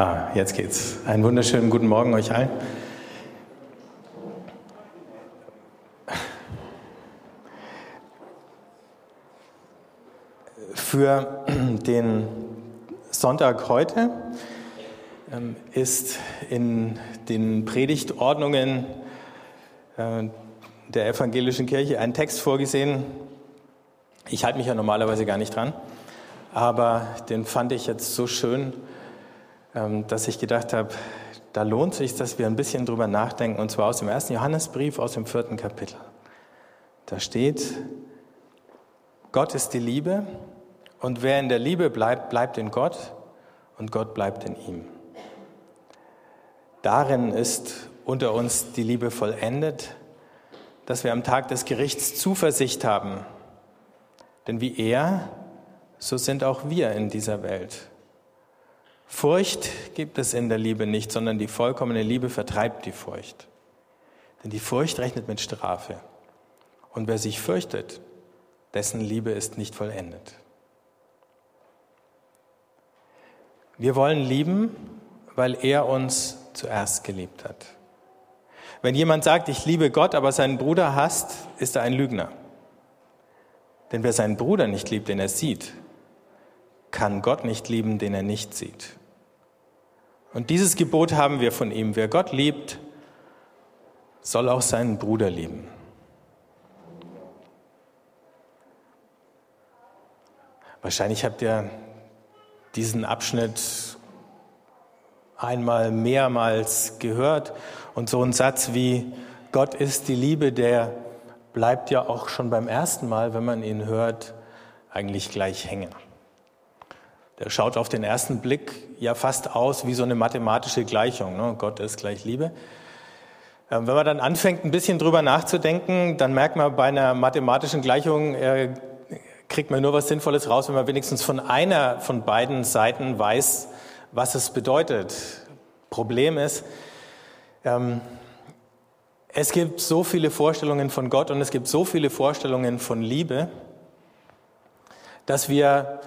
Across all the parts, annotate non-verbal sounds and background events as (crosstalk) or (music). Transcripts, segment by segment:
Ah, jetzt geht's. Einen wunderschönen guten Morgen euch allen. Für den Sonntag heute ähm, ist in den Predigtordnungen äh, der evangelischen Kirche ein Text vorgesehen. Ich halte mich ja normalerweise gar nicht dran, aber den fand ich jetzt so schön, dass ich gedacht habe, da lohnt sich, dass wir ein bisschen drüber nachdenken, und zwar aus dem ersten Johannesbrief, aus dem vierten Kapitel. Da steht, Gott ist die Liebe und wer in der Liebe bleibt, bleibt in Gott und Gott bleibt in ihm. Darin ist unter uns die Liebe vollendet, dass wir am Tag des Gerichts Zuversicht haben. Denn wie er, so sind auch wir in dieser Welt. Furcht gibt es in der Liebe nicht, sondern die vollkommene Liebe vertreibt die Furcht. Denn die Furcht rechnet mit Strafe. Und wer sich fürchtet, dessen Liebe ist nicht vollendet. Wir wollen lieben, weil er uns zuerst geliebt hat. Wenn jemand sagt, ich liebe Gott, aber seinen Bruder hasst, ist er ein Lügner. Denn wer seinen Bruder nicht liebt, den er sieht, kann Gott nicht lieben, den er nicht sieht. Und dieses Gebot haben wir von ihm. Wer Gott liebt, soll auch seinen Bruder lieben. Wahrscheinlich habt ihr diesen Abschnitt einmal mehrmals gehört und so ein Satz wie Gott ist die Liebe, der bleibt ja auch schon beim ersten Mal, wenn man ihn hört, eigentlich gleich hängen. Der schaut auf den ersten Blick ja fast aus wie so eine mathematische Gleichung. Ne? Gott ist gleich Liebe. Ähm, wenn man dann anfängt, ein bisschen drüber nachzudenken, dann merkt man bei einer mathematischen Gleichung, äh, kriegt man nur was Sinnvolles raus, wenn man wenigstens von einer von beiden Seiten weiß, was es bedeutet. Problem ist, ähm, es gibt so viele Vorstellungen von Gott und es gibt so viele Vorstellungen von Liebe, dass wir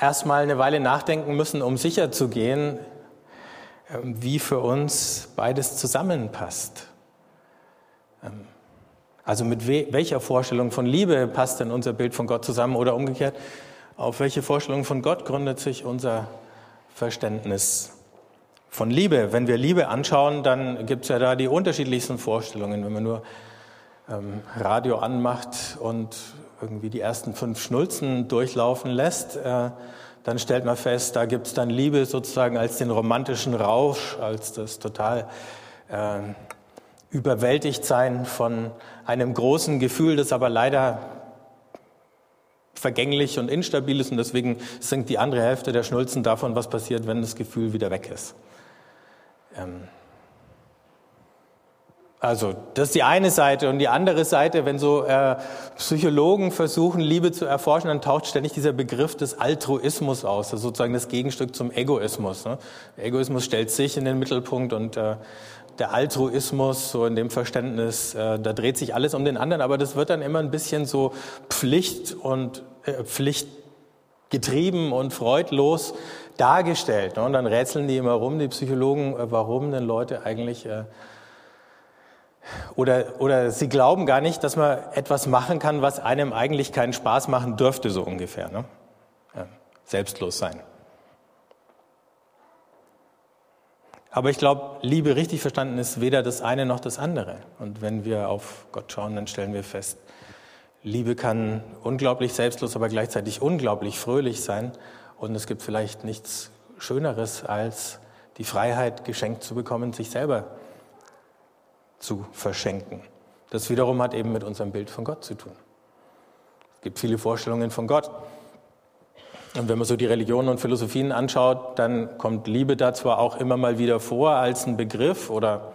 erstmal eine Weile nachdenken müssen, um sicher zu gehen, ähm, wie für uns beides zusammenpasst. Ähm, also mit welcher Vorstellung von Liebe passt denn unser Bild von Gott zusammen oder umgekehrt, auf welche Vorstellung von Gott gründet sich unser Verständnis von Liebe? Wenn wir Liebe anschauen, dann gibt es ja da die unterschiedlichsten Vorstellungen. Wenn man nur ähm, Radio anmacht und irgendwie die ersten fünf Schnulzen durchlaufen lässt, äh, dann stellt man fest, da gibt es dann Liebe sozusagen als den romantischen Rausch, als das total äh, überwältigt sein von einem großen Gefühl, das aber leider vergänglich und instabil ist und deswegen sinkt die andere Hälfte der Schnulzen davon, was passiert, wenn das Gefühl wieder weg ist. Ähm, also das ist die eine Seite und die andere Seite, wenn so äh, Psychologen versuchen, Liebe zu erforschen, dann taucht ständig dieser Begriff des Altruismus aus, das sozusagen das Gegenstück zum Egoismus. Ne? Egoismus stellt sich in den Mittelpunkt und äh, der Altruismus, so in dem Verständnis, äh, da dreht sich alles um den anderen, aber das wird dann immer ein bisschen so Pflicht und äh, Pflicht getrieben und freudlos dargestellt. Ne? Und dann rätseln die immer rum, die Psychologen, äh, warum denn Leute eigentlich äh, oder, oder sie glauben gar nicht, dass man etwas machen kann, was einem eigentlich keinen Spaß machen dürfte, so ungefähr. Ne? Ja, selbstlos sein. Aber ich glaube, Liebe richtig verstanden ist weder das eine noch das andere. Und wenn wir auf Gott schauen, dann stellen wir fest, Liebe kann unglaublich selbstlos, aber gleichzeitig unglaublich fröhlich sein. Und es gibt vielleicht nichts Schöneres, als die Freiheit geschenkt zu bekommen, sich selber zu verschenken. Das wiederum hat eben mit unserem Bild von Gott zu tun. Es gibt viele Vorstellungen von Gott. Und wenn man so die Religionen und Philosophien anschaut, dann kommt Liebe da zwar auch immer mal wieder vor als ein Begriff oder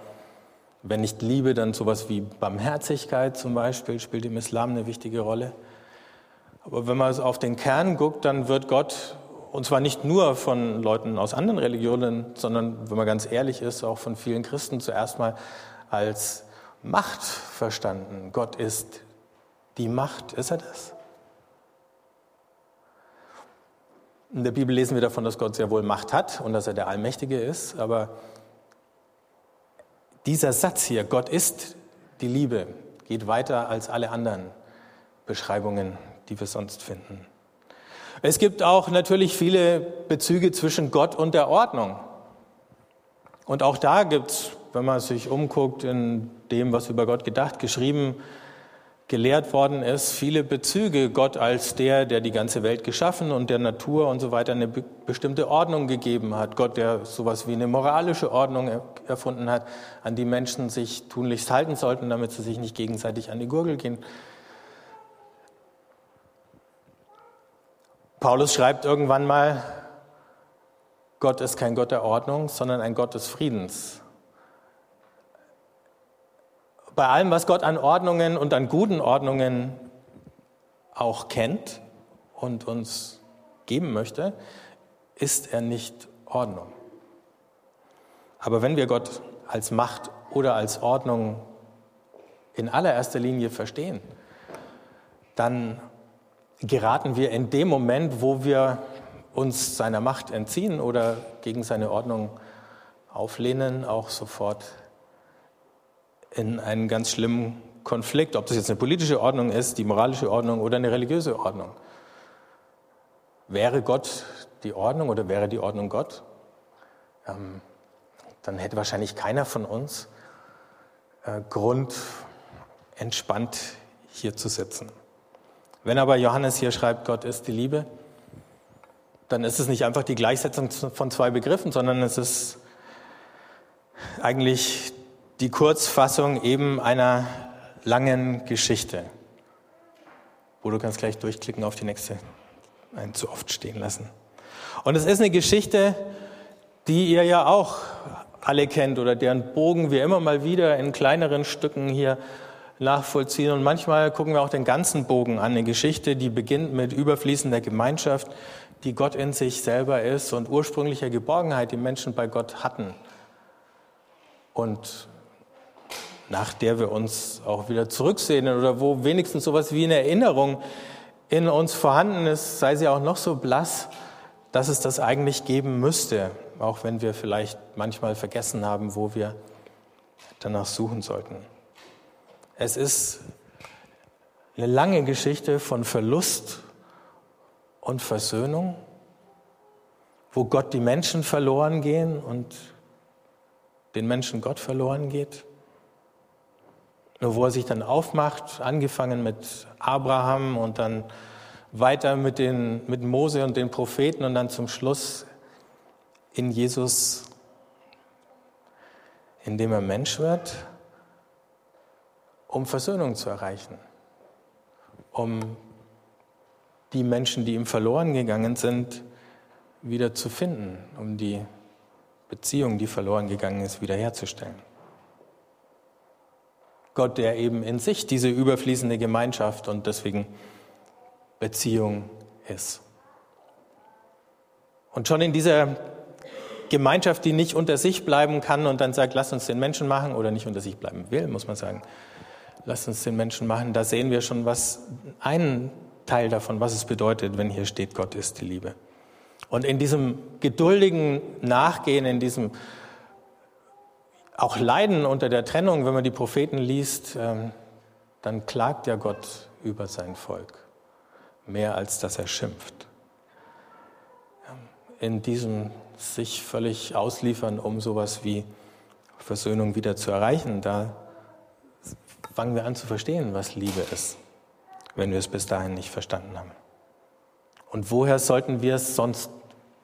wenn nicht Liebe, dann sowas wie Barmherzigkeit zum Beispiel spielt im Islam eine wichtige Rolle. Aber wenn man auf den Kern guckt, dann wird Gott, und zwar nicht nur von Leuten aus anderen Religionen, sondern, wenn man ganz ehrlich ist, auch von vielen Christen zuerst mal als Macht verstanden. Gott ist die Macht. Ist er das? In der Bibel lesen wir davon, dass Gott sehr wohl Macht hat und dass er der Allmächtige ist, aber dieser Satz hier, Gott ist die Liebe, geht weiter als alle anderen Beschreibungen, die wir sonst finden. Es gibt auch natürlich viele Bezüge zwischen Gott und der Ordnung. Und auch da gibt es, wenn man sich umguckt in dem, was über Gott gedacht, geschrieben, gelehrt worden ist, viele Bezüge. Gott als der, der die ganze Welt geschaffen und der Natur und so weiter eine bestimmte Ordnung gegeben hat. Gott, der sowas wie eine moralische Ordnung erfunden hat, an die Menschen sich tunlichst halten sollten, damit sie sich nicht gegenseitig an die Gurgel gehen. Paulus schreibt irgendwann mal, Gott ist kein Gott der Ordnung, sondern ein Gott des Friedens. Bei allem, was Gott an Ordnungen und an guten Ordnungen auch kennt und uns geben möchte, ist er nicht Ordnung. Aber wenn wir Gott als Macht oder als Ordnung in allererster Linie verstehen, dann geraten wir in dem Moment, wo wir uns seiner Macht entziehen oder gegen seine Ordnung auflehnen, auch sofort in einen ganz schlimmen Konflikt, ob das jetzt eine politische Ordnung ist, die moralische Ordnung oder eine religiöse Ordnung. Wäre Gott die Ordnung oder wäre die Ordnung Gott, ähm, dann hätte wahrscheinlich keiner von uns äh, Grund, entspannt hier zu sitzen. Wenn aber Johannes hier schreibt, Gott ist die Liebe, dann ist es nicht einfach die Gleichsetzung von zwei Begriffen, sondern es ist eigentlich die Kurzfassung eben einer langen Geschichte. Wo du kannst gleich durchklicken auf die nächste, einen zu oft stehen lassen. Und es ist eine Geschichte, die ihr ja auch alle kennt oder deren Bogen wir immer mal wieder in kleineren Stücken hier nachvollziehen. Und manchmal gucken wir auch den ganzen Bogen an. Eine Geschichte, die beginnt mit überfließender Gemeinschaft, die Gott in sich selber ist und ursprünglicher Geborgenheit, die Menschen bei Gott hatten. Und nach der wir uns auch wieder zurücksehnen oder wo wenigstens sowas wie eine Erinnerung in uns vorhanden ist, sei sie auch noch so blass, dass es das eigentlich geben müsste, auch wenn wir vielleicht manchmal vergessen haben, wo wir danach suchen sollten. Es ist eine lange Geschichte von Verlust und Versöhnung, wo Gott die Menschen verloren gehen und den Menschen Gott verloren geht. Nur wo er sich dann aufmacht, angefangen mit Abraham und dann weiter mit, den, mit Mose und den Propheten und dann zum Schluss in Jesus, indem er Mensch wird um Versöhnung zu erreichen, um die Menschen, die ihm verloren gegangen sind, wieder zu finden, um die Beziehung, die verloren gegangen ist, wiederherzustellen. Gott, der eben in sich diese überfließende Gemeinschaft und deswegen Beziehung ist. Und schon in dieser Gemeinschaft, die nicht unter sich bleiben kann und dann sagt, lass uns den Menschen machen oder nicht unter sich bleiben will, muss man sagen, Lass uns den Menschen machen. Da sehen wir schon was, einen Teil davon, was es bedeutet, wenn hier steht, Gott ist die Liebe. Und in diesem geduldigen Nachgehen, in diesem auch Leiden unter der Trennung, wenn man die Propheten liest, ähm, dann klagt ja Gott über sein Volk, mehr als dass er schimpft. In diesem sich völlig ausliefern, um sowas wie Versöhnung wieder zu erreichen, da fangen wir an zu verstehen, was Liebe ist, wenn wir es bis dahin nicht verstanden haben. Und woher sollten wir es sonst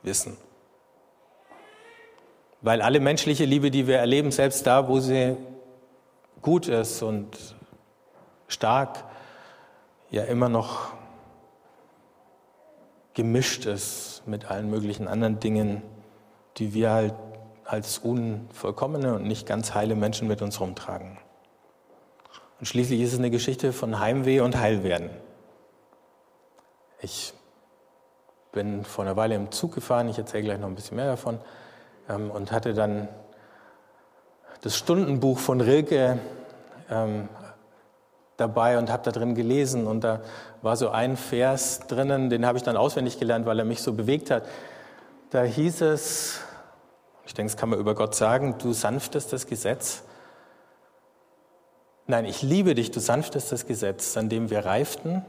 wissen? Weil alle menschliche Liebe, die wir erleben, selbst da, wo sie gut ist und stark, ja immer noch gemischt ist mit allen möglichen anderen Dingen, die wir halt als unvollkommene und nicht ganz heile Menschen mit uns rumtragen. Und schließlich ist es eine Geschichte von Heimweh und Heilwerden. Ich bin vor einer Weile im Zug gefahren, ich erzähle gleich noch ein bisschen mehr davon, ähm, und hatte dann das Stundenbuch von Rilke ähm, dabei und habe da drin gelesen und da war so ein Vers drinnen, den habe ich dann auswendig gelernt, weil er mich so bewegt hat. Da hieß es, ich denke, das kann man über Gott sagen, du sanftestes Gesetz. Nein, ich liebe dich, du sanftestes Gesetz, an dem wir reiften,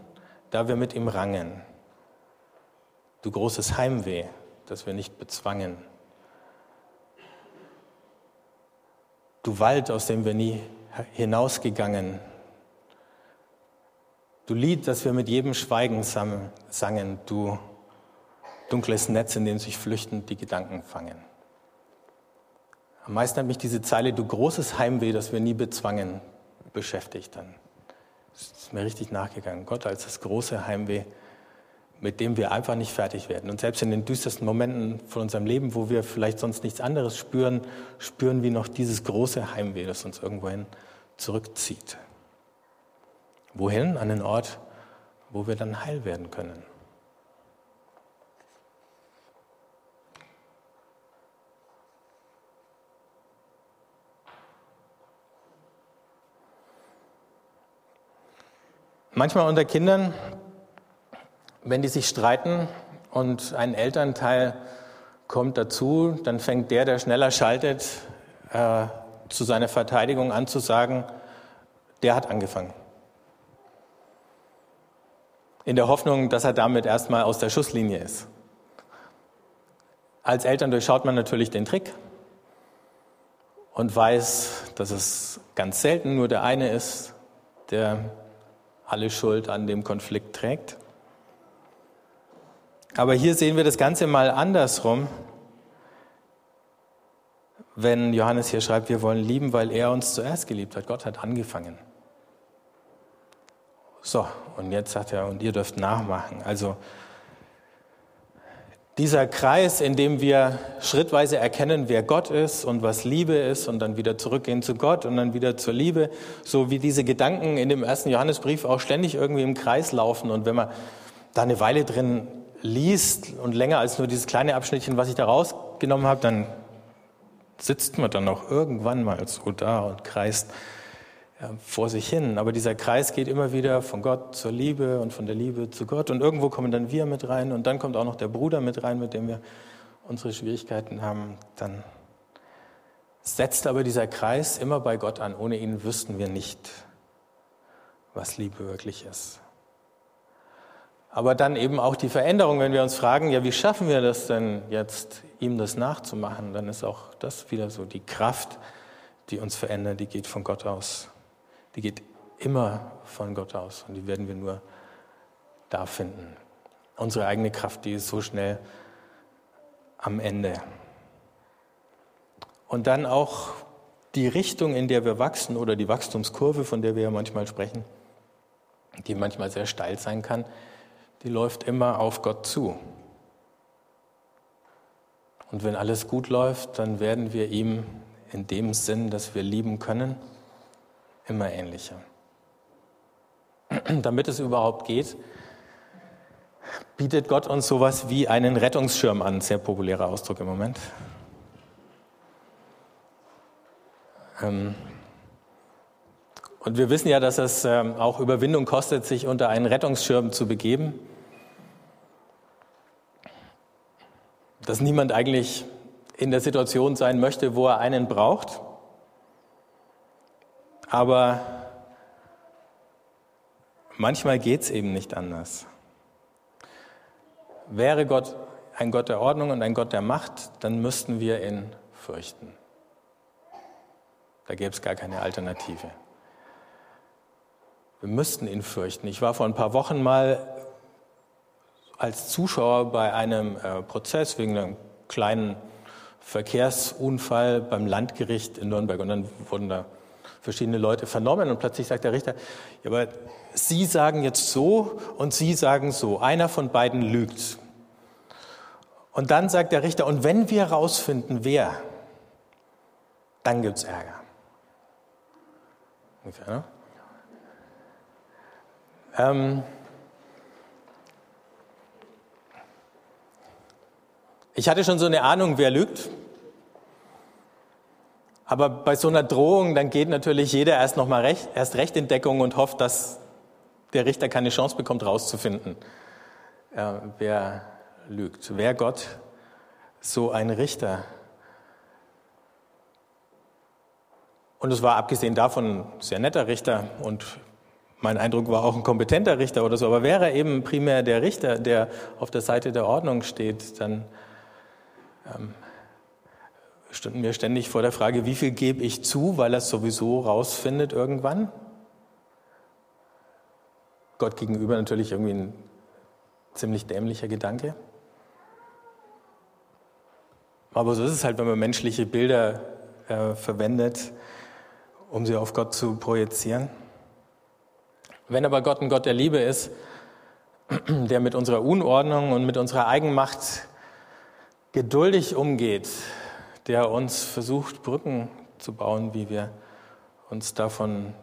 da wir mit ihm rangen. Du großes Heimweh, das wir nicht bezwangen. Du Wald, aus dem wir nie hinausgegangen. Du Lied, das wir mit jedem Schweigen sangen. Du dunkles Netz, in dem sich flüchtend die Gedanken fangen. Am meisten hat mich diese Zeile, du großes Heimweh, das wir nie bezwangen, beschäftigt dann. Das ist mir richtig nachgegangen. Gott als das große Heimweh, mit dem wir einfach nicht fertig werden. Und selbst in den düstersten Momenten von unserem Leben, wo wir vielleicht sonst nichts anderes spüren, spüren wir noch dieses große Heimweh, das uns irgendwohin zurückzieht. Wohin? An den Ort, wo wir dann heil werden können. Manchmal unter Kindern wenn die sich streiten und ein Elternteil kommt dazu, dann fängt der, der schneller schaltet, äh, zu seiner Verteidigung an zu sagen, der hat angefangen. In der Hoffnung, dass er damit erstmal aus der Schusslinie ist. Als Eltern durchschaut man natürlich den Trick und weiß, dass es ganz selten nur der eine ist, der alle Schuld an dem Konflikt trägt. Aber hier sehen wir das Ganze mal andersrum, wenn Johannes hier schreibt, wir wollen lieben, weil er uns zuerst geliebt hat. Gott hat angefangen. So, und jetzt sagt er, und ihr dürft nachmachen. Also dieser Kreis, in dem wir schrittweise erkennen, wer Gott ist und was Liebe ist und dann wieder zurückgehen zu Gott und dann wieder zur Liebe, so wie diese Gedanken in dem ersten Johannesbrief auch ständig irgendwie im Kreis laufen. Und wenn man da eine Weile drin liest und länger als nur dieses kleine Abschnittchen, was ich da rausgenommen habe, dann sitzt man dann auch irgendwann mal so da und kreist ja, vor sich hin. Aber dieser Kreis geht immer wieder von Gott zur Liebe und von der Liebe zu Gott. Und irgendwo kommen dann wir mit rein und dann kommt auch noch der Bruder mit rein, mit dem wir unsere Schwierigkeiten haben. Dann setzt aber dieser Kreis immer bei Gott an. Ohne ihn wüssten wir nicht, was Liebe wirklich ist. Aber dann eben auch die Veränderung, wenn wir uns fragen, ja, wie schaffen wir das denn jetzt, ihm das nachzumachen, dann ist auch das wieder so die Kraft, die uns verändert, die geht von Gott aus. Die geht immer von Gott aus und die werden wir nur da finden. Unsere eigene Kraft, die ist so schnell am Ende. Und dann auch die Richtung, in der wir wachsen oder die Wachstumskurve, von der wir ja manchmal sprechen, die manchmal sehr steil sein kann, die läuft immer auf Gott zu. Und wenn alles gut läuft, dann werden wir ihm in dem Sinn, dass wir lieben können, immer ähnlicher. (clears throat) Damit es überhaupt geht, bietet Gott uns sowas wie einen Rettungsschirm an, sehr populärer Ausdruck im Moment. Ähm, und wir wissen ja, dass es ähm, auch Überwindung kostet, sich unter einen Rettungsschirm zu begeben. Dass niemand eigentlich in der Situation sein möchte, wo er einen braucht. Aber manchmal geht es eben nicht anders. Wäre Gott ein Gott der Ordnung und ein Gott der Macht, dann müssten wir ihn fürchten. Da gäbe es gar keine Alternative. Wir müssten ihn fürchten. Ich war vor ein paar Wochen mal als Zuschauer bei einem äh, Prozess wegen einem kleinen Verkehrsunfall beim Landgericht in Nürnberg. Und dann wurden da verschiedene Leute vernommen und plötzlich sagt der Richter, ja, aber Sie sagen jetzt so und Sie sagen so. Einer von beiden lügt. Und dann sagt der Richter, und wenn wir herausfinden, wer, dann gibt es Ärger. Ungefähr, ne? Ähm, Ich hatte schon so eine Ahnung, wer lügt. Aber bei so einer Drohung, dann geht natürlich jeder erst noch mal recht, erst recht in Deckung und hofft, dass der Richter keine Chance bekommt, rauszufinden, äh, wer lügt. Wer Gott so ein Richter? Und es war abgesehen davon ein sehr netter Richter und mein Eindruck war auch ein kompetenter Richter oder so. Aber wäre er eben primär der Richter, der auf der Seite der Ordnung steht, dann ähm, standen wir ständig vor der Frage, wie viel gebe ich zu, weil er es sowieso rausfindet irgendwann? Gott gegenüber natürlich irgendwie ein ziemlich dämlicher Gedanke. Aber so ist es halt, wenn man menschliche Bilder äh, verwendet, um sie auf Gott zu projizieren. Wenn aber Gott ein Gott der Liebe ist, (clears throat) der mit unserer Unordnung und mit unserer Eigenmacht geduldig umgeht, der uns versucht, Brücken zu bauen, wie wir uns davon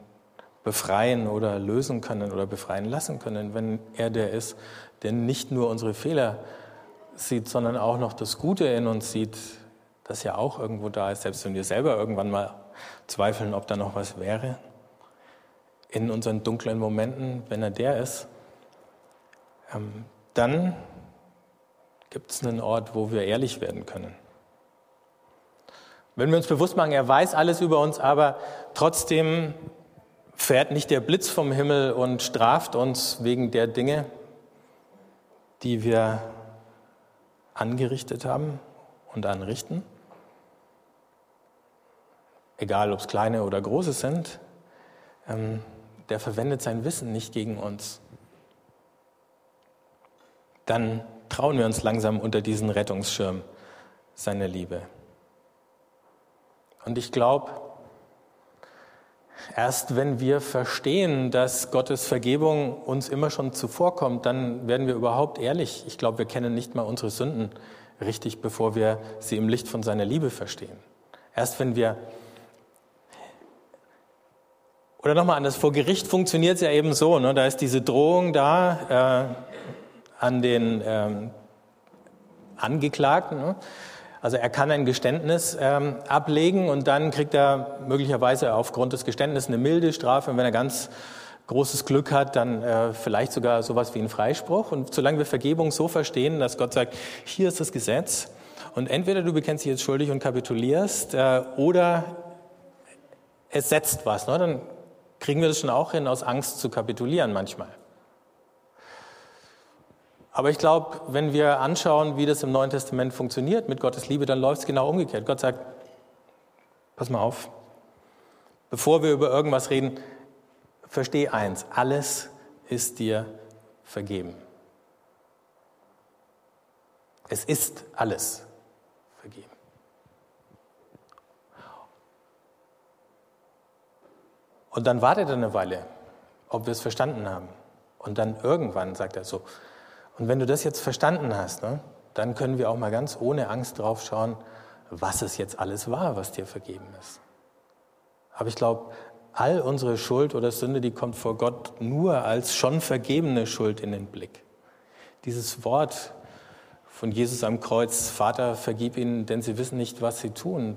befreien oder lösen können oder befreien lassen können, wenn er der ist, der nicht nur unsere Fehler sieht, sondern auch noch das Gute in uns sieht, das ja auch irgendwo da ist, selbst wenn wir selber irgendwann mal zweifeln, ob da noch was wäre. In unseren dunklen Momenten, wenn er der ist, ähm, dann gibt es einen Ort, wo wir ehrlich werden können. Wenn wir uns bewusst machen, er weiß alles über uns, aber trotzdem fährt nicht der Blitz vom Himmel und straft uns wegen der Dinge, die wir angerichtet haben und anrichten. Egal, ob es kleine oder große sind, ähm, der verwendet sein Wissen nicht gegen uns. Dann trauen wir uns langsam unter diesen Rettungsschirm seiner Liebe. Und ich glaube, erst wenn wir verstehen, dass Gottes Vergebung uns immer schon zuvorkommt, dann werden wir überhaupt ehrlich. Ich glaube, wir kennen nicht mal unsere Sünden richtig, bevor wir sie im Licht von seiner Liebe verstehen. Erst wenn wir oder nochmal anders, vor Gericht funktioniert es ja eben so, ne? da ist diese Drohung da äh, an den ähm, Angeklagten. Ne? Also er kann ein Geständnis ähm, ablegen und dann kriegt er möglicherweise aufgrund des Geständnisses eine milde Strafe. Und wenn er ganz großes Glück hat, dann äh, vielleicht sogar sowas wie ein Freispruch. Und solange wir Vergebung so verstehen, dass Gott sagt, hier ist das Gesetz und entweder du bekennst dich jetzt schuldig und kapitulierst äh, oder es setzt was, ne? dann kriegen wir das schon auch hin, aus Angst zu kapitulieren manchmal. Aber ich glaube, wenn wir anschauen, wie das im Neuen Testament funktioniert mit Gottes Liebe, dann läuft es genau umgekehrt. Gott sagt, pass mal auf, bevor wir über irgendwas reden, versteh eins, alles ist dir vergeben. Es ist alles vergeben. Und dann wartet er eine Weile, ob wir es verstanden haben. Und dann irgendwann sagt er so, und wenn du das jetzt verstanden hast, ne, dann können wir auch mal ganz ohne Angst drauf schauen, was es jetzt alles war, was dir vergeben ist. Aber ich glaube, all unsere Schuld oder Sünde, die kommt vor Gott nur als schon vergebene Schuld in den Blick. Dieses Wort von Jesus am Kreuz, Vater, vergib ihnen, denn sie wissen nicht, was sie tun.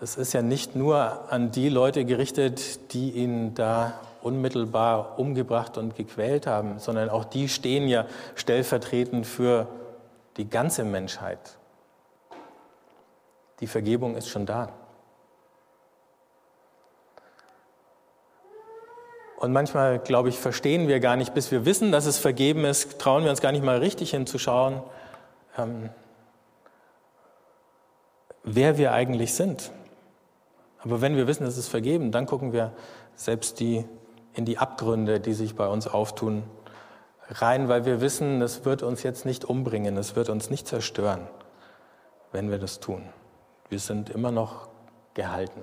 Das ist ja nicht nur an die Leute gerichtet, die ihn da unmittelbar umgebracht und gequält haben, sondern auch die stehen ja stellvertretend für die ganze Menschheit. Die Vergebung ist schon da. Und manchmal, glaube ich, verstehen wir gar nicht, bis wir wissen, dass es vergeben ist, trauen wir uns gar nicht mal richtig hinzuschauen, ähm, wer wir eigentlich sind. Aber wenn wir wissen, dass es vergeben, dann gucken wir selbst die in die Abgründe, die sich bei uns auftun, rein, weil wir wissen, das wird uns jetzt nicht umbringen, es wird uns nicht zerstören, wenn wir das tun. Wir sind immer noch gehalten.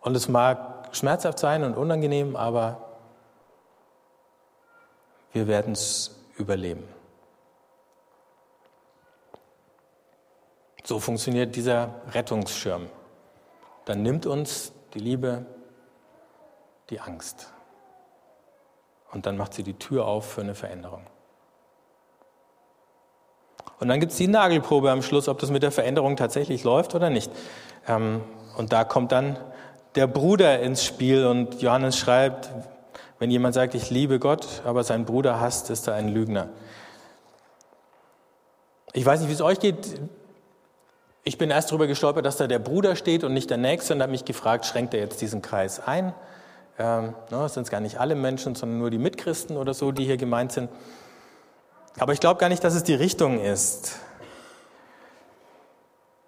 Und es mag schmerzhaft sein und unangenehm, aber wir werden es überleben. So funktioniert dieser Rettungsschirm. Dann nimmt uns die Liebe die Angst. Und dann macht sie die Tür auf für eine Veränderung. Und dann gibt es die Nagelprobe am Schluss, ob das mit der Veränderung tatsächlich läuft oder nicht. Ähm, und da kommt dann der Bruder ins Spiel und Johannes schreibt, wenn jemand sagt, ich liebe Gott, aber seinen Bruder hasst, ist er ein Lügner. Ich weiß nicht, wie es euch geht. Ich bin erst darüber gestolpert, dass da der Bruder steht und nicht der Nächste und habe mich gefragt, schränkt er jetzt diesen Kreis ein? Ähm, ne, sind es gar nicht alle Menschen, sondern nur die Mitchristen oder so, die hier gemeint sind. Aber ich glaube gar nicht, dass es die Richtung ist.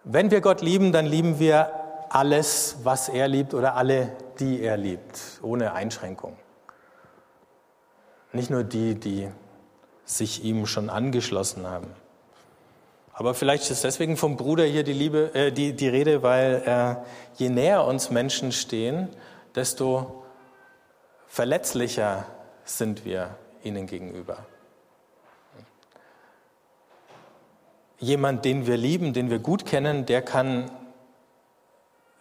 Wenn wir Gott lieben, dann lieben wir alles, was er liebt oder alle, die er liebt, ohne Einschränkung. Nicht nur die, die sich ihm schon angeschlossen haben. Aber vielleicht ist deswegen vom Bruder hier die, Liebe, äh, die, die Rede, weil äh, je näher uns Menschen stehen, desto verletzlicher sind wir ihnen gegenüber. Jemand, den wir lieben, den wir gut kennen, der kann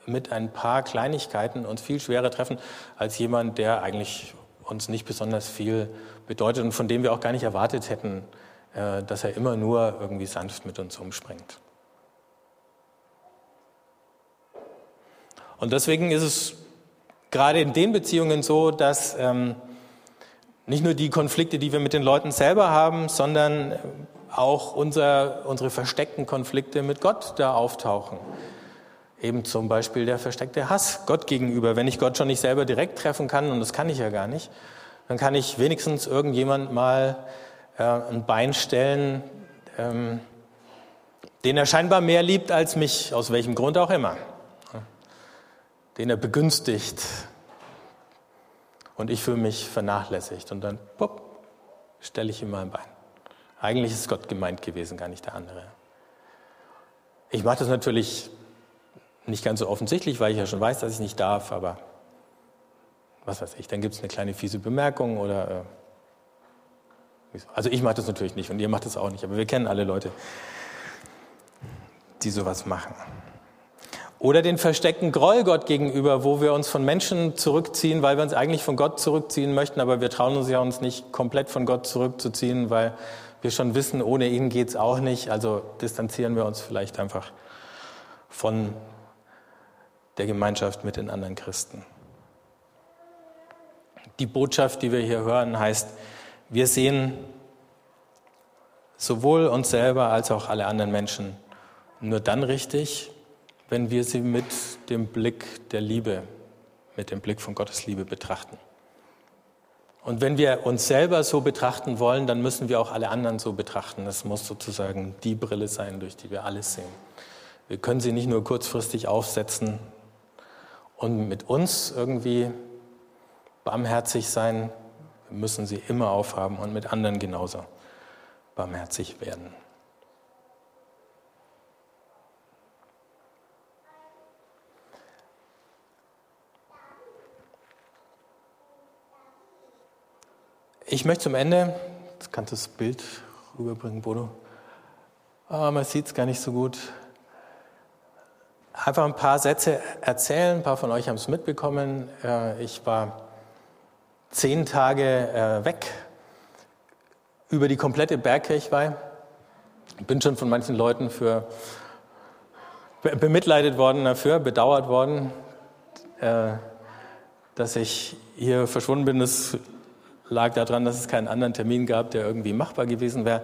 mit ein paar Kleinigkeiten uns viel schwerer treffen als jemand, der eigentlich uns nicht besonders viel bedeutet und von dem wir auch gar nicht erwartet hätten, äh, dass er immer nur irgendwie sanft mit uns umspringt. Und deswegen ist es gerade in den Beziehungen so, dass ähm, nicht nur die Konflikte, die wir mit den Leuten selber haben, sondern auch unser, unsere versteckten Konflikte mit Gott da auftauchen. Eben zum Beispiel der versteckte Hass Gott gegenüber. Wenn ich Gott schon nicht selber direkt treffen kann, und das kann ich ja gar nicht, dann kann ich wenigstens irgendjemand mal äh, ein Bein stellen, ähm, den er scheinbar mehr liebt als mich, aus welchem Grund auch immer. Den er begünstigt und ich fühle mich vernachlässigt. Und dann, pop, stelle ich ihm mal ein Bein. Eigentlich ist Gott gemeint gewesen, gar nicht der andere. Ich mache das natürlich nicht ganz so offensichtlich, weil ich ja schon weiß, dass ich nicht darf, aber was weiß ich, dann gibt es eine kleine fiese Bemerkung oder äh, also ich mache das natürlich nicht und ihr macht das auch nicht, aber wir kennen alle Leute, die sowas machen. Oder den versteckten Groll Gott gegenüber, wo wir uns von Menschen zurückziehen, weil wir uns eigentlich von Gott zurückziehen möchten, aber wir trauen uns ja uns nicht komplett von Gott zurückzuziehen, weil wir schon wissen, ohne ihn geht es auch nicht. Also distanzieren wir uns vielleicht einfach von der Gemeinschaft mit den anderen Christen. Die Botschaft, die wir hier hören, heißt, wir sehen sowohl uns selber als auch alle anderen Menschen nur dann richtig, wenn wir sie mit dem Blick der Liebe, mit dem Blick von Gottes Liebe betrachten. Und wenn wir uns selber so betrachten wollen, dann müssen wir auch alle anderen so betrachten. Das muss sozusagen die Brille sein, durch die wir alles sehen. Wir können sie nicht nur kurzfristig aufsetzen und mit uns irgendwie barmherzig sein, müssen sie immer aufhaben und mit anderen genauso barmherzig werden. Ich möchte zum Ende, jetzt kannst du das Bild rüberbringen, Bodo. Ah, man sieht es gar nicht so gut. Einfach ein paar Sätze erzählen. Ein paar von euch haben es mitbekommen. Äh, ich war zehn Tage äh, weg über die komplette Bergkirchweih. Bin schon von manchen Leuten für bemitleidet worden dafür, bedauert worden, äh, dass ich hier verschwunden bin. Das lag daran, dass es keinen anderen Termin gab, der irgendwie machbar gewesen wäre.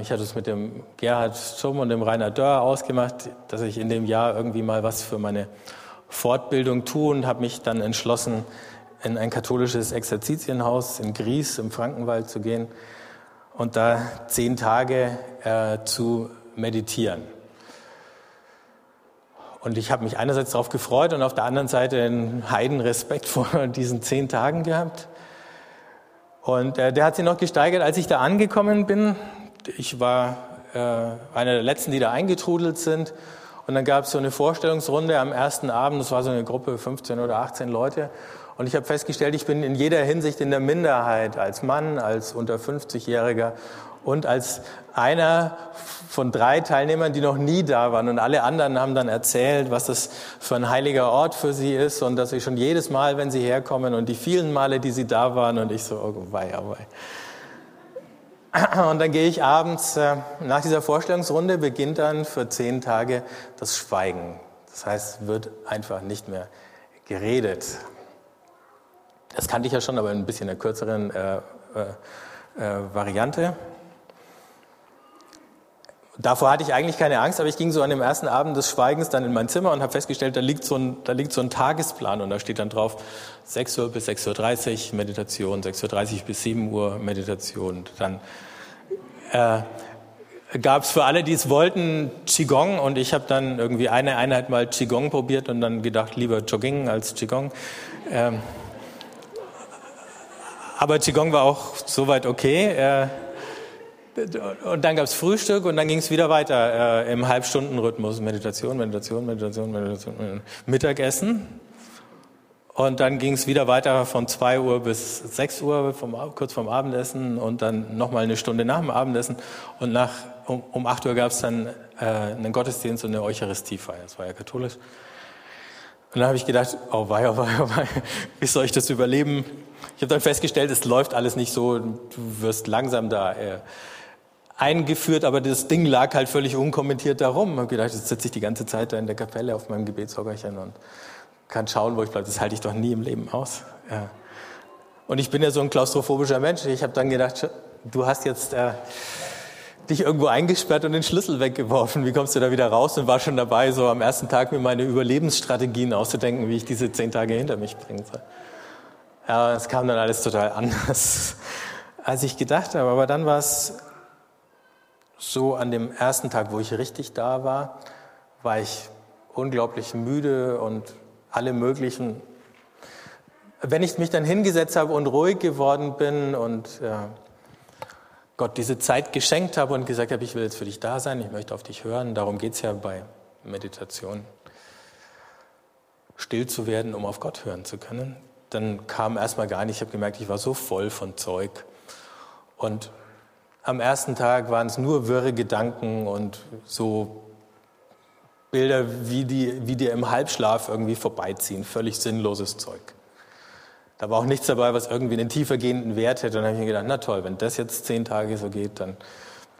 Ich hatte es mit dem Gerhard Schumm und dem Rainer Dörr ausgemacht, dass ich in dem Jahr irgendwie mal was für meine Fortbildung tue und habe mich dann entschlossen, in ein katholisches Exerzitienhaus in Gries im Frankenwald zu gehen und da zehn Tage äh, zu meditieren. Und ich habe mich einerseits darauf gefreut und auf der anderen Seite einen Heidenrespekt (laughs) vor diesen zehn Tagen gehabt. Und äh, der hat sich noch gesteigert, als ich da angekommen bin. Ich war äh, einer der letzten, die da eingetrudelt sind. Und dann gab es so eine Vorstellungsrunde am ersten Abend. Das war so eine Gruppe, 15 oder 18 Leute. Und ich habe festgestellt, ich bin in jeder Hinsicht in der Minderheit, als Mann, als unter 50-Jähriger und als einer von drei Teilnehmern, die noch nie da waren. Und alle anderen haben dann erzählt, was das für ein heiliger Ort für sie ist und dass sie schon jedes Mal, wenn sie herkommen und die vielen Male, die sie da waren und ich so, oh wei, oh wei. Und dann gehe ich abends, äh, nach dieser Vorstellungsrunde beginnt dann für zehn Tage das Schweigen. Das heißt, wird einfach nicht mehr geredet. Das kannte ich ja schon, aber ein bisschen in einer kürzeren äh, äh, äh, Variante. Davor hatte ich eigentlich keine Angst, aber ich ging so an dem ersten Abend des Schweigens dann in mein Zimmer und habe festgestellt, da liegt, so ein, da liegt so ein Tagesplan und da steht dann drauf 6 Uhr bis 6.30 Uhr Meditation, 6.30 Uhr bis 7 Uhr Meditation. Dann äh, gab es für alle, die es wollten, Qigong und ich habe dann irgendwie eine Einheit mal Qigong probiert und dann gedacht, lieber Jogging als Qigong. Ähm, aber Qigong war auch soweit okay. Äh, und dann gab es Frühstück und dann ging es wieder weiter äh, im Halbstundenrhythmus. Meditation, Meditation, Meditation, Meditation, Mittagessen. Und dann ging es wieder weiter von 2 Uhr bis 6 Uhr, vom, kurz vorm Abendessen und dann nochmal eine Stunde nach dem Abendessen. Und nach, um, um 8 Uhr gab es dann äh, einen Gottesdienst und eine Eucharistiefeier. Das war ja katholisch. Und dann habe ich gedacht, oh wei, oh wei, oh wei, wie soll ich das überleben? Ich habe dann festgestellt, es läuft alles nicht so, du wirst langsam da äh, eingeführt, aber das Ding lag halt völlig unkommentiert darum. Ich habe gedacht, jetzt sitze ich die ganze Zeit da in der Kapelle auf meinem Gebetshockerchen und kann schauen, wo ich bleibe. Das halte ich doch nie im Leben aus. Ja. Und ich bin ja so ein klaustrophobischer Mensch. Ich habe dann gedacht, du hast jetzt äh, dich irgendwo eingesperrt und den Schlüssel weggeworfen. Wie kommst du da wieder raus? Und war schon dabei, so am ersten Tag mir meine Überlebensstrategien auszudenken, wie ich diese zehn Tage hinter mich bringen soll. Ja, es kam dann alles total anders, (laughs) als ich gedacht habe. Aber dann war es so an dem ersten Tag, wo ich richtig da war, war ich unglaublich müde und alle möglichen. Wenn ich mich dann hingesetzt habe und ruhig geworden bin und Gott diese Zeit geschenkt habe und gesagt habe, ich will jetzt für dich da sein, ich möchte auf dich hören, darum geht es ja bei Meditation, still zu werden, um auf Gott hören zu können, dann kam erstmal gar nicht, ich habe gemerkt, ich war so voll von Zeug. Und am ersten Tag waren es nur wirre Gedanken und so Bilder, wie die, wie die im Halbschlaf irgendwie vorbeiziehen. Völlig sinnloses Zeug. Da war auch nichts dabei, was irgendwie einen tiefer gehenden Wert hätte. Und dann habe ich mir gedacht, na toll, wenn das jetzt zehn Tage so geht, dann ist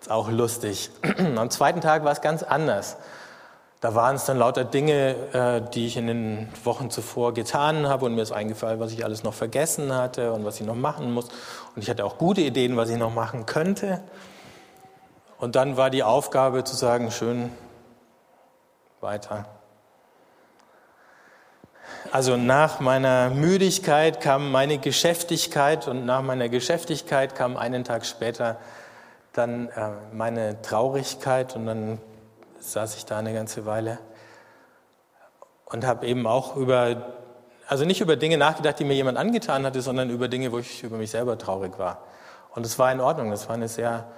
es auch lustig. (clears throat) Am zweiten Tag war es ganz anders. Da waren es dann lauter Dinge, äh, die ich in den Wochen zuvor getan habe und mir ist eingefallen, was ich alles noch vergessen hatte und was ich noch machen muss. Und ich hatte auch gute Ideen, was ich noch machen könnte. Und dann war die Aufgabe zu sagen, schön, weiter. Also nach meiner Müdigkeit kam meine Geschäftigkeit und nach meiner Geschäftigkeit kam einen Tag später dann äh, meine Traurigkeit und dann saß ich da eine ganze Weile und habe eben auch über, also nicht über Dinge nachgedacht, die mir jemand angetan hatte, sondern über Dinge, wo ich über mich selber traurig war. Und es war in Ordnung, das war eine sehr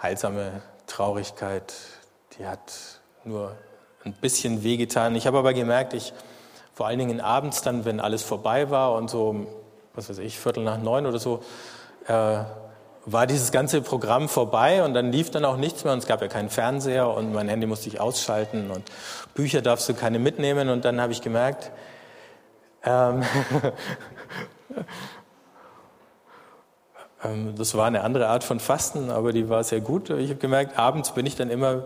heilsame Traurigkeit, die hat nur ein bisschen wehgetan. Ich habe aber gemerkt, ich vor allen Dingen abends dann, wenn alles vorbei war und so, was weiß ich, Viertel nach neun oder so, äh, war dieses ganze Programm vorbei und dann lief dann auch nichts mehr und es gab ja keinen Fernseher und mein Handy musste ich ausschalten und Bücher darfst du keine mitnehmen und dann habe ich gemerkt, ähm, (laughs) ähm, das war eine andere Art von Fasten, aber die war sehr gut. Ich habe gemerkt, abends bin ich dann immer,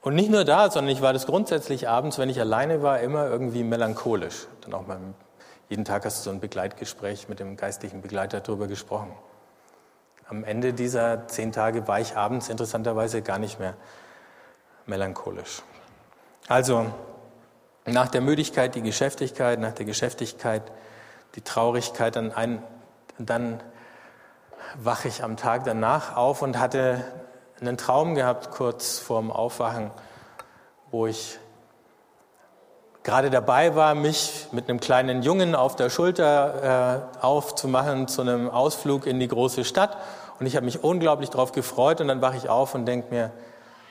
und nicht nur da, sondern ich war das grundsätzlich abends, wenn ich alleine war, immer irgendwie melancholisch. Dann auch mal, jeden Tag hast du so ein Begleitgespräch mit dem geistlichen Begleiter darüber gesprochen. Am Ende dieser zehn Tage war ich abends interessanterweise gar nicht mehr melancholisch. Also nach der Müdigkeit die Geschäftigkeit, nach der Geschäftigkeit die Traurigkeit, dann, ein, dann wache ich am Tag danach auf und hatte einen Traum gehabt kurz vorm Aufwachen, wo ich gerade dabei war, mich mit einem kleinen Jungen auf der Schulter äh, aufzumachen zu einem Ausflug in die große Stadt. Und ich habe mich unglaublich darauf gefreut und dann wache ich auf und denke mir,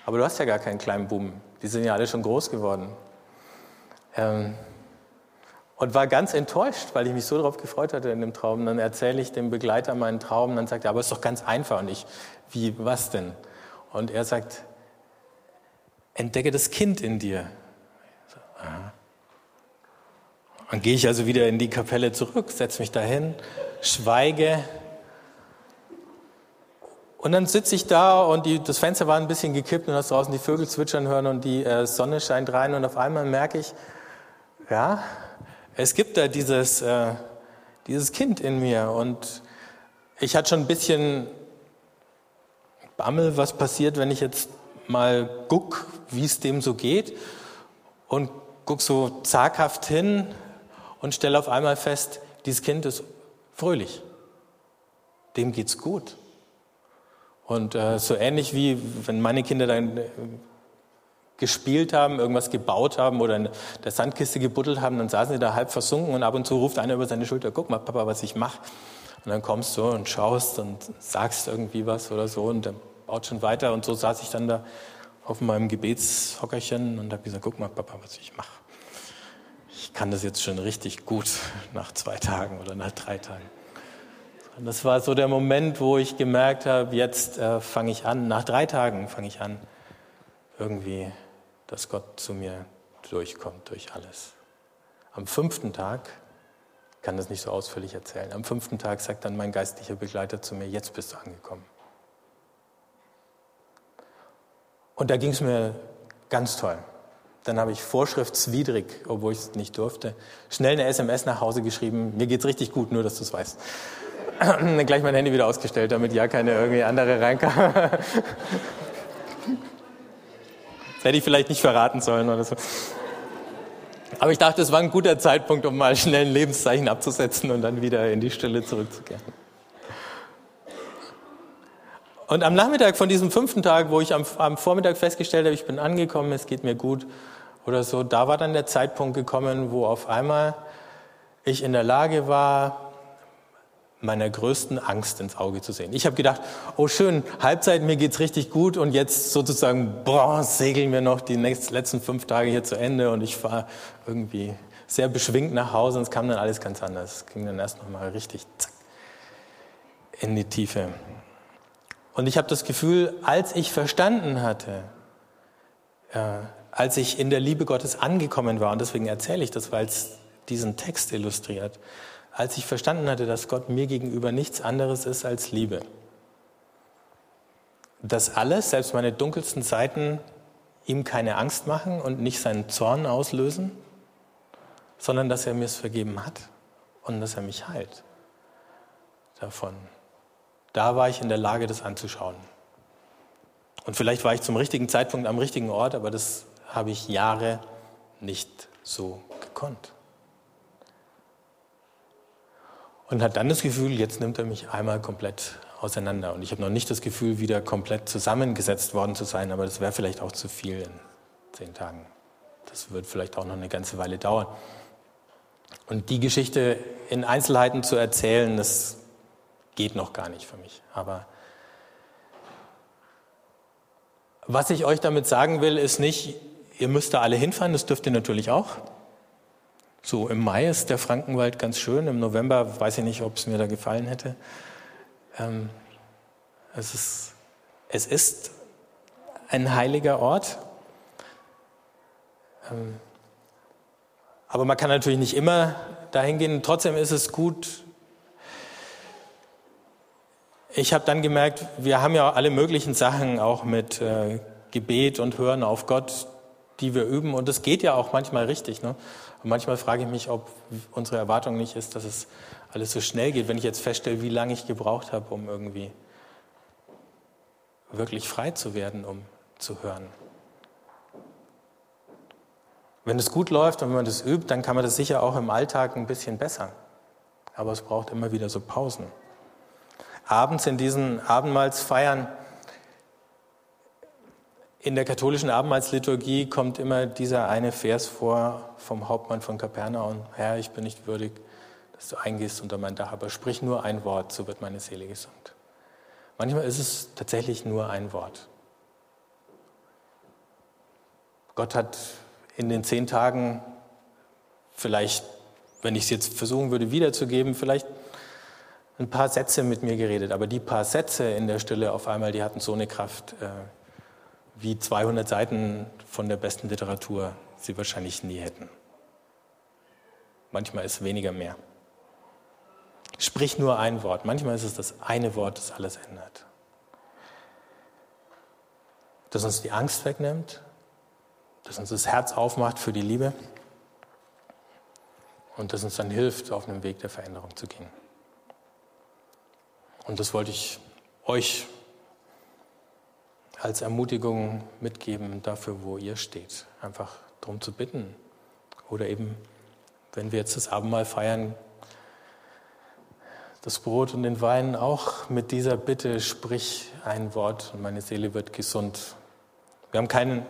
aber du hast ja gar keinen kleinen Buben, die sind ja alle schon groß geworden. Ähm, und war ganz enttäuscht, weil ich mich so darauf gefreut hatte in dem Traum. Dann erzähle ich dem Begleiter meinen Traum dann sagt er, aber es ist doch ganz einfach. Und ich, wie, was denn? Und er sagt, entdecke das Kind in dir. So, Dann gehe ich also wieder in die Kapelle zurück, setze mich dahin, schweige Und dann sitze ich da und die, das Fenster war ein bisschen gekippt und hast draußen die Vögel zwitschern hören und die äh, Sonne scheint rein und auf einmal merke ich, ja, es gibt da dieses, äh, dieses Kind in mir und ich hatte schon ein bisschen Bammel, was passiert, wenn ich jetzt mal guck, wie es dem so geht und guck so zaghaft hin und stelle auf einmal fest, dieses Kind ist fröhlich. Dem geht's gut. Und äh, so ähnlich wie wenn meine Kinder dann äh, gespielt haben, irgendwas gebaut haben oder in der Sandkiste gebuddelt haben, dann saßen sie da halb versunken und ab und zu ruft einer über seine Schulter, guck mal, Papa, was ich mache. Und dann kommst du und schaust und sagst irgendwie was oder so und dann baut schon weiter. Und so saß ich dann da auf meinem Gebetshockerchen und habe gesagt, guck mal, Papa, was ich mache. Ich kann das jetzt schon richtig gut (laughs) nach zwei Tagen oder nach drei Tagen. Und das war so der Moment, wo ich gemerkt habe, jetzt äh, fange ich an, nach drei Tagen fange ich an, irgendwie, dass Gott zu mir durchkommt durch alles. Am fünften Tag, ich kann das nicht so ausführlich erzählen, am fünften Tag sagt dann mein geistlicher Begleiter zu mir, jetzt bist du angekommen. Und da ging es mir ganz toll. Dann habe ich vorschriftswidrig, obwohl ich es nicht durfte, schnell eine SMS nach Hause geschrieben, mir geht es richtig gut, nur dass du es weißt. (clears throat) Gleich mein Handy wieder ausgestellt, damit ja keine irgendwie andere reinkam. Das hätte ich vielleicht nicht verraten sollen oder so. Aber ich dachte, es war ein guter Zeitpunkt, um mal schnell ein Lebenszeichen abzusetzen und dann wieder in die Stille zurückzukehren. Und am Nachmittag von diesem fünften Tag, wo ich am, am, Vormittag festgestellt habe, ich bin angekommen, es geht mir gut oder so, da war dann der Zeitpunkt gekommen, wo auf einmal ich in der Lage war, meiner größten Angst ins Auge zu sehen. Ich habe gedacht, oh schön, Halbzeit, mir geht's richtig gut und jetzt sozusagen, boah, segeln wir noch die nächsten, letzten fünf Tage hier zu Ende und ich fahre irgendwie sehr beschwingt nach Hause und es kam dann alles ganz anders. Es ging dann erst noch mal richtig zack, in die Tiefe. Und ich habe das Gefühl, als ich verstanden hatte, äh, als ich in der Liebe Gottes angekommen war, und deswegen erzähle ich das, weil es diesen Text illustriert, als ich verstanden hatte, dass Gott mir gegenüber nichts anderes ist als Liebe. Dass alles, selbst meine dunkelsten Seiten, ihm keine Angst machen und nicht seinen Zorn auslösen, sondern dass er mir es vergeben hat und dass er mich heilt davon. Da war ich in der Lage, das anzuschauen. Und vielleicht war ich zum richtigen Zeitpunkt am richtigen Ort, aber das habe ich Jahre nicht so gekonnt. Und hat dann das Gefühl, jetzt nimmt er mich einmal komplett auseinander. Und ich habe noch nicht das Gefühl, wieder komplett zusammengesetzt worden zu sein, aber das wäre vielleicht auch zu viel in zehn Tagen. Das wird vielleicht auch noch eine ganze Weile dauern. Und die Geschichte in Einzelheiten zu erzählen, das geht noch gar nicht für mich. Aber was ich euch damit sagen will, ist nicht, ihr müsst da alle hinfahren, das dürft ihr natürlich auch. So im Mai ist der Frankenwald ganz schön, im November weiß ich nicht, ob es mir da gefallen hätte. Ähm, es, ist, es ist ein heiliger Ort. Ähm, aber man kann natürlich nicht immer dahin gehen. Trotzdem ist es gut. Ich habe dann gemerkt, wir haben ja alle möglichen Sachen auch mit äh, Gebet und Hören auf Gott, die wir üben. Und das geht ja auch manchmal richtig. Ne? Und manchmal frage ich mich, ob unsere Erwartung nicht ist, dass es alles so schnell geht, wenn ich jetzt feststelle, wie lange ich gebraucht habe, um irgendwie wirklich frei zu werden, um zu hören. Wenn es gut läuft und wenn man das übt, dann kann man das sicher auch im Alltag ein bisschen besser. Aber es braucht immer wieder so Pausen. Abends in diesen Abendmahlsfeiern in der katholischen Abendmahlsliturgie kommt immer dieser eine Vers vor vom Hauptmann von Kapernaum. Herr, ich bin nicht würdig, dass du eingehst unter mein Dach, aber sprich nur ein Wort, so wird meine Seele gesund. Manchmal ist es tatsächlich nur ein Wort. Gott hat in den zehn Tagen vielleicht, wenn ich es jetzt versuchen würde wiederzugeben, vielleicht ein paar Sätze mit mir geredet. Aber die paar Sätze in der Stille auf einmal, die hatten so eine Kraft, äh, wie 200 Seiten von der besten Literatur sie wahrscheinlich nie hätten. Manchmal ist weniger mehr. Sprich nur ein Wort. Manchmal ist es das eine Wort, das alles ändert. das uns die Angst wegnimmt, das uns das Herz aufmacht für die Liebe und das uns dann hilft, auf einem Weg der Veränderung zu gehen. Und das wollte ich euch als Ermutigung mitgeben dafür, wo ihr steht. Einfach darum zu bitten. Oder eben, wenn wir jetzt das Abendmahl feiern, das Brot und den Wein auch mit dieser Bitte, sprich ein Wort und meine Seele wird gesund. Wir haben keinen,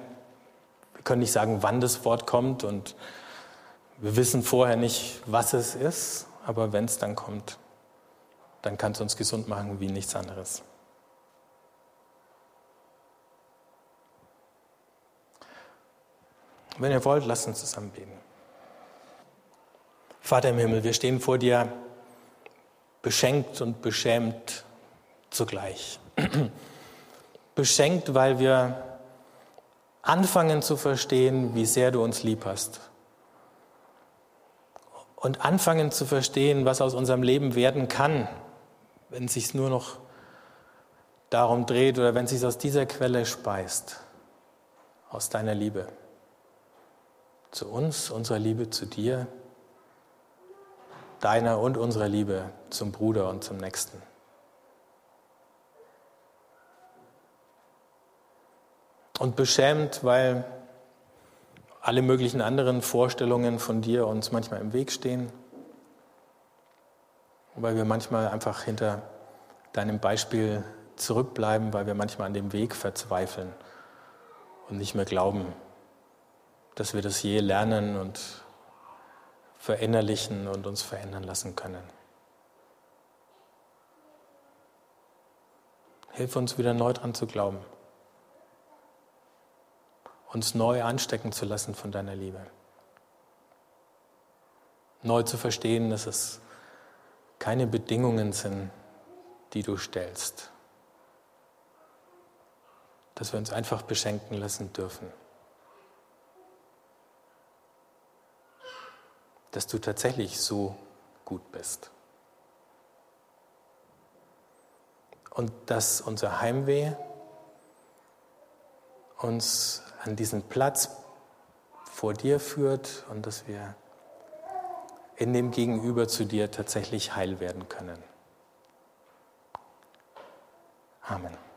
wir können nicht sagen, wann das Wort kommt und wir wissen vorher nicht, was es ist, aber wenn es dann kommt, dann kann es uns gesund machen wie nichts anderes. Wenn ihr wollt, lasst uns zusammen beten. Vater im Himmel, wir stehen vor dir beschenkt und beschämt zugleich. (clears throat) beschenkt, weil wir anfangen zu verstehen, wie sehr du uns lieb hast. Und anfangen zu verstehen, was aus unserem Leben werden kann, wenn es sich nur noch darum dreht oder wenn es sich aus dieser Quelle speist, aus deiner Liebe. Zu uns, unserer Liebe zu dir, deiner und unserer Liebe zum Bruder und zum Nächsten. Und beschämt, weil alle möglichen anderen Vorstellungen von dir uns manchmal im Weg stehen, weil wir manchmal einfach hinter deinem Beispiel zurückbleiben, weil wir manchmal an dem Weg verzweifeln und nicht mehr glauben, dass wir das je lernen und verinnerlichen und uns verändern lassen können. Hilf uns wieder neu dran zu glauben, uns neu anstecken zu lassen von deiner Liebe. Neu zu verstehen, dass es keine Bedingungen sind, die du stellst. Dass wir uns einfach beschenken lassen dürfen. Dass du tatsächlich so gut bist. Und dass unser Heimweh uns an diesen Platz vor dir führt und dass wir in dem Gegenüber zu dir tatsächlich heil werden können. Amen.